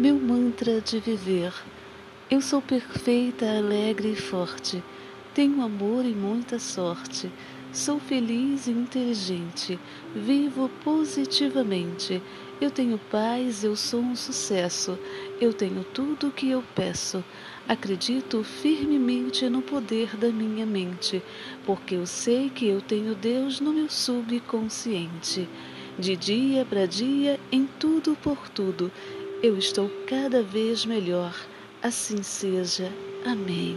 meu mantra de viver. Eu sou perfeita, alegre e forte. Tenho amor e muita sorte. Sou feliz e inteligente. Vivo positivamente. Eu tenho paz, eu sou um sucesso. Eu tenho tudo o que eu peço. Acredito firmemente no poder da minha mente, porque eu sei que eu tenho Deus no meu subconsciente. De dia para dia, em tudo por tudo, eu estou cada vez melhor. Assim seja. Amém.